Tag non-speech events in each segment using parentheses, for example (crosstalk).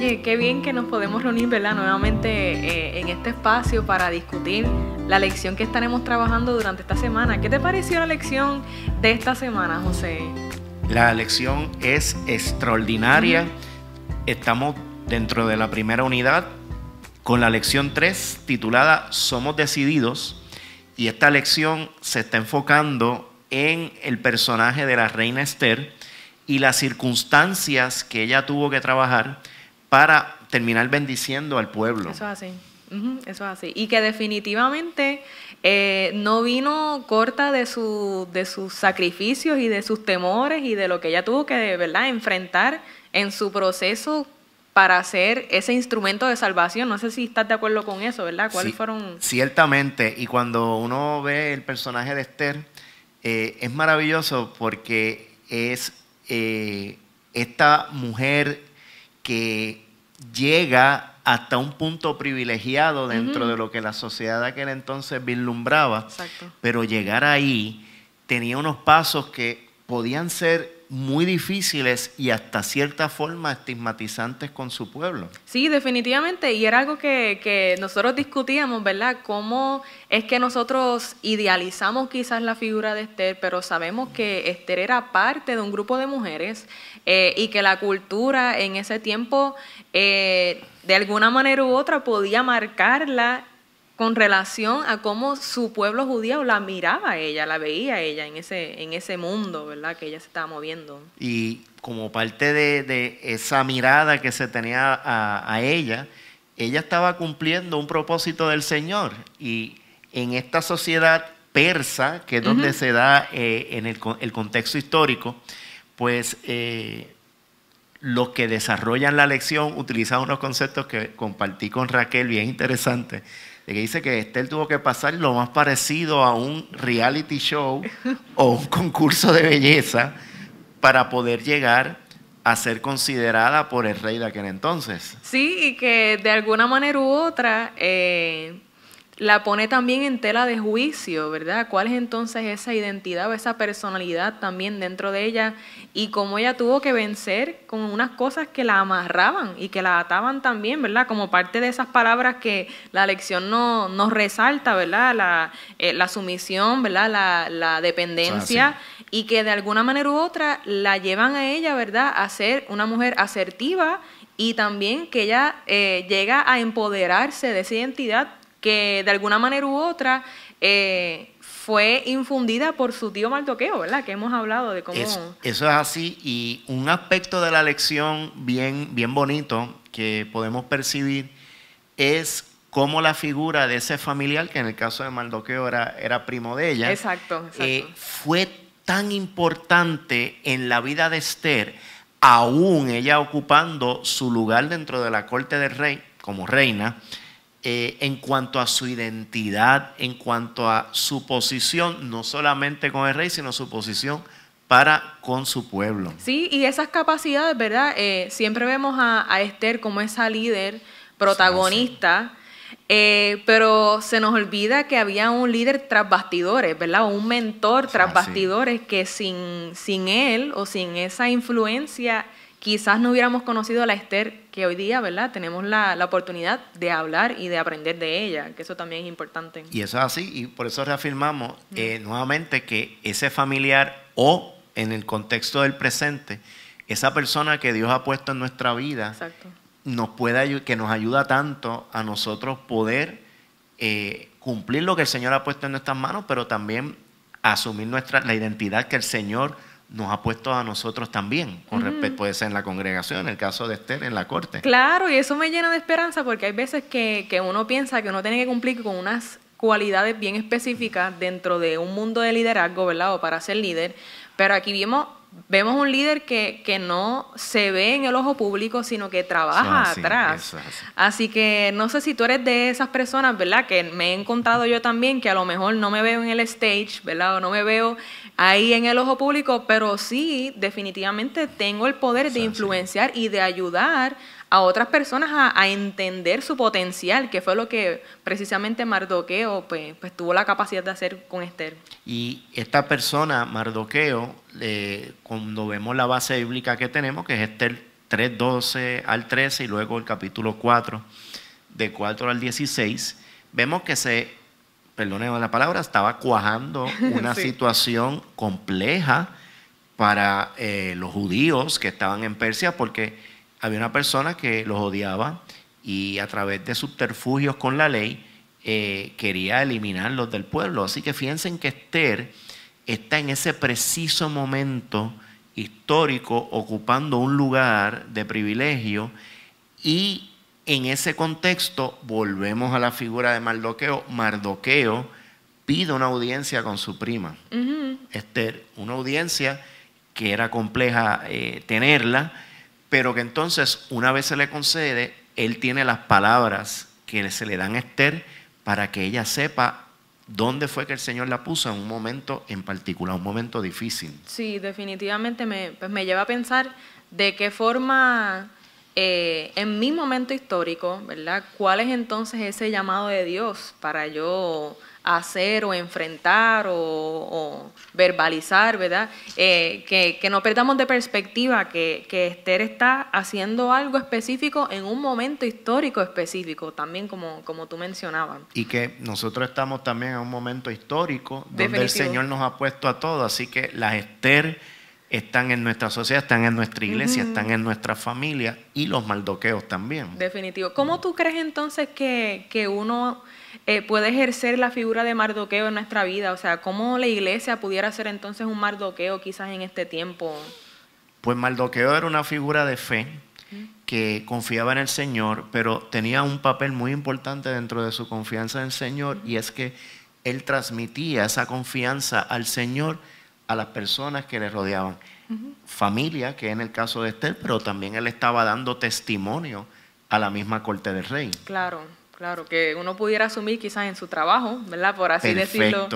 Oye, qué bien que nos podemos reunir, ¿verdad? Nuevamente eh, en este espacio para discutir la lección que estaremos trabajando durante esta semana. ¿Qué te pareció la lección de esta semana, José? La lección es extraordinaria. Estamos dentro de la primera unidad con la lección 3 titulada Somos decididos y esta lección se está enfocando en el personaje de la reina Esther y las circunstancias que ella tuvo que trabajar para terminar bendiciendo al pueblo. Eso es así. eso es así. Y que definitivamente eh, no vino corta de, su, de sus sacrificios y de sus temores y de lo que ella tuvo que ¿verdad? enfrentar en su proceso para hacer ese instrumento de salvación. No sé si estás de acuerdo con eso, ¿verdad? ¿Cuáles fueron? Ciertamente, y cuando uno ve el personaje de Esther, eh, es maravilloso porque es eh, esta mujer que llega hasta un punto privilegiado dentro de lo que la sociedad de aquel entonces vislumbraba, pero llegar ahí tenía unos pasos que podían ser muy difíciles y hasta cierta forma estigmatizantes con su pueblo. Sí, definitivamente, y era algo que, nosotros discutíamos, ¿verdad? Cómo es que nosotros idealizamos quizás la figura de Esther, pero sabemos que Esther era parte de un grupo de mujeres eh, y que la cultura en ese tiempo, eh, de alguna manera u otra, podía marcarla con relación a cómo su pueblo judío la miraba a ella, la veía a ella en ese, en ese mundo, ¿verdad? Que ella se estaba moviendo. Y como parte de, esa mirada que se tenía a, ella, ella estaba cumpliendo un propósito del Señor. Y en esta sociedad persa, que es donde se da eh, en el, contexto histórico, pues eh, los que desarrollan la lección utilizan unos conceptos que compartí con Raquel bien interesantes que dice que Esther tuvo que pasar lo más parecido a un reality show o un concurso de belleza para poder llegar a ser considerada por el rey de aquel entonces. Sí, y que de alguna manera u otra eh, la pone también en tela de juicio, ¿verdad? ¿Cuál es entonces esa identidad o esa personalidad también dentro de ella? Y cómo ella tuvo que vencer con unas cosas que la amarraban y que la ataban también, ¿verdad? Como parte de esas palabras que la lección no, nos resalta, ¿verdad? La, eh, la sumisión, ¿verdad? La, la dependencia y que de alguna manera u otra la llevan a ella, ¿verdad? A ser una mujer asertiva y también que ella eh, llega a empoderarse de esa identidad que de alguna manera u otra eh, fue infundida por su tío Mardoqueo, ¿verdad? Que hemos hablado de cómo... eso es así y un aspecto de la lección bien, bien bonito que podemos percibir es cómo la figura de ese familiar, que en el caso de Mardoqueo era, era primo de ella, exacto, eh, fue tan importante en la vida de Esther, aún ella ocupando su lugar dentro de la corte del rey como reina, eh, en cuanto a su identidad, en cuanto a su posición, no solamente con el rey, sino su posición para con su pueblo. Sí, y esas capacidades, ¿verdad? Eh, siempre vemos a, Esther como esa líder protagonista. Eh, pero se nos olvida que había un líder tras bastidores, ¿verdad? un mentor tras bastidores que sin, sin él o sin esa influencia quizás no hubiéramos conocido a la Esther que hoy día, ¿verdad? Tenemos la, oportunidad de hablar y de aprender de ella, que eso también es importante. Y eso es así, y por eso reafirmamos eh, nuevamente que ese familiar o en el contexto del presente, esa persona que Dios ha puesto en nuestra vida, nos puede que nos ayuda tanto a nosotros poder eh, cumplir lo que el Señor ha puesto en nuestras manos, pero también asumir nuestra, la identidad que el Señor nos ha puesto a nosotros también, con respecto, puede ser en la congregación, en el caso de Esther, en la corte. Claro, y eso me llena de esperanza porque hay veces que, que uno piensa que uno tiene que cumplir con unas cualidades bien específicas dentro de un mundo de liderazgo, ¿verdad? O para ser líder, pero aquí vimos vemos un líder que, que, no se ve en el ojo público, sino que trabaja atrás. así. que no sé si tú eres de esas personas, ¿verdad? Que me he encontrado yo también, que a lo mejor no me veo en el stage, ¿verdad? O no me veo ahí en el ojo público, pero sí, definitivamente tengo el poder de influenciar y de ayudar a otras personas a, entender su potencial, que fue lo que precisamente Mardoqueo pues, pues, tuvo la capacidad de hacer con Esther. Y esta persona, Mardoqueo, cuando vemos la base bíblica que tenemos, que es Esther 3, 12 al 13 y luego el capítulo 4, de 4 al 16, vemos que se, perdónenme la palabra, estaba cuajando (laughs) una situación compleja para eh, los judíos que estaban en Persia porque había una persona que los odiaba y a través de subterfugios con la ley eh, quería eliminarlos del pueblo. Así que fíjense que Esther está en ese preciso momento histórico ocupando un lugar de privilegio y en ese contexto volvemos a la figura de Mardoqueo. Mardoqueo pide una audiencia con su prima, Esther, una audiencia que era compleja eh, tenerla, pero que entonces una vez se le concede, él tiene las palabras que se le dan a Esther para que ella sepa dónde fue que el Señor la puso en un momento en particular, un momento difícil. Sí, definitivamente me, pues me lleva a pensar de qué forma eh, en mi momento histórico, ¿verdad? ¿Cuál es entonces ese llamado de Dios para yo hacer o enfrentar o, verbalizar, ¿verdad? Eh, que, no perdamos de perspectiva que, que, Esther está haciendo algo específico en un momento histórico específico, también como, como tú mencionabas. Y que nosotros estamos también en un momento histórico donde el Señor nos ha puesto a todos, así que las Esther están en nuestra sociedad, están en nuestra iglesia, están en nuestra familia y los maldoqueos también. Definitivo. ¿Cómo tú crees entonces que, que uno eh, puede ejercer la figura de mardoqueo en nuestra vida? O sea, ¿cómo la iglesia pudiera ser entonces un mardoqueo quizás en este tiempo? Pues Mardoqueo era una figura de fe que confiaba en el Señor, pero tenía un papel muy importante dentro de su confianza en el Señor y es que él transmitía esa confianza al Señor a las personas que le rodeaban. Familia, que en el caso de Esther, pero también él estaba dando testimonio a la misma corte del rey. Claro. Claro, que uno pudiera asumir quizás en su trabajo, ¿verdad? Por así decirlo.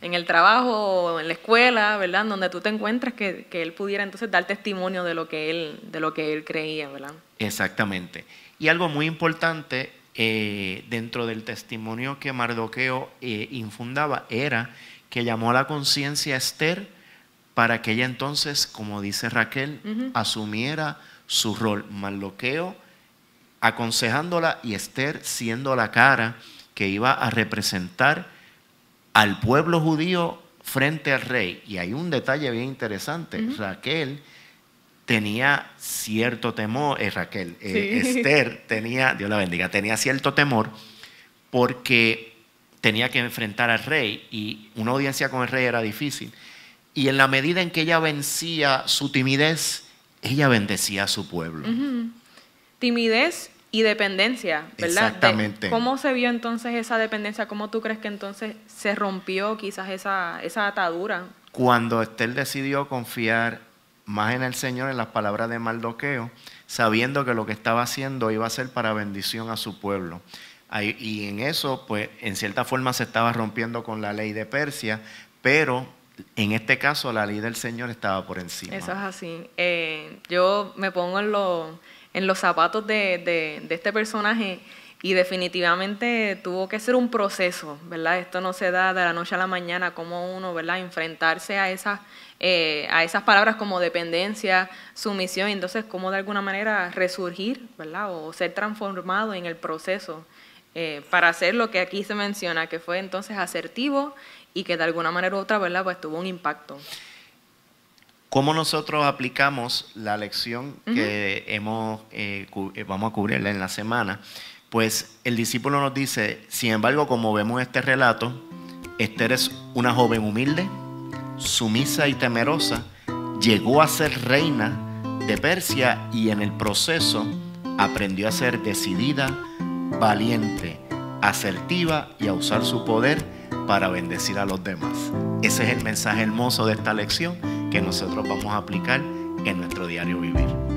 En el trabajo, en la escuela, ¿verdad? Donde tú te encuentras, que, él pudiera entonces dar testimonio de lo que él, de lo que él creía, ¿verdad? Exactamente. Y algo muy importante eh, dentro del testimonio que Mardoqueo eh, infundaba era que llamó a la conciencia a Esther para que ella entonces, como dice Raquel, asumiera su rol. Mardoqueo aconsejándola y Esther siendo la cara que iba a representar al pueblo judío frente al rey. Y hay un detalle bien interesante. Raquel tenía cierto temor, eh, Raquel, eh, Esther tenía, Dios la bendiga, tenía cierto temor porque tenía que enfrentar al rey y una audiencia con el rey era difícil. Y en la medida en que ella vencía su timidez, ella bendecía a su pueblo timidez y dependencia, ¿verdad? Exactamente. ¿Cómo se vio entonces esa dependencia? ¿Cómo tú crees que entonces se rompió quizás esa, esa atadura? Cuando Esther decidió confiar más en el Señor, en las palabras de Mardoqueo, sabiendo que lo que estaba haciendo iba a ser para bendición a su pueblo. Y en eso, pues, en cierta forma se estaba rompiendo con la ley de Persia, pero en este caso la ley del Señor estaba por encima. Eso es así. Eh, yo me pongo en lo en los zapatos de, este personaje y definitivamente tuvo que ser un proceso, ¿verdad? Esto no se da de la noche a la mañana, como uno, ¿verdad? Enfrentarse a esas, eh, a esas palabras como dependencia, sumisión, y entonces cómo de alguna manera resurgir, ¿verdad? O ser transformado en el proceso eh, para hacer lo que aquí se menciona, que fue entonces asertivo y que de alguna manera u otra, ¿verdad? Pues tuvo un impacto. ¿Cómo nosotros aplicamos la lección que hemos, eh, eh, vamos a cubrirla en la semana? Pues el discípulo nos dice, sin embargo, como vemos este relato, Esther es una joven humilde, sumisa y temerosa, llegó a ser reina de Persia y en el proceso aprendió a ser decidida, valiente, asertiva y a usar su poder para bendecir a los demás. Ese es el mensaje hermoso de esta lección que nosotros vamos a aplicar en nuestro diario vivir.